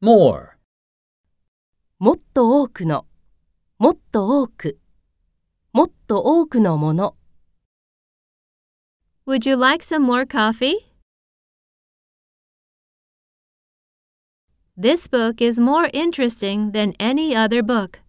more, もっと多くの、もっと多く、もっと多くのもの。Would you like some more coffee? This book is more interesting than any other book.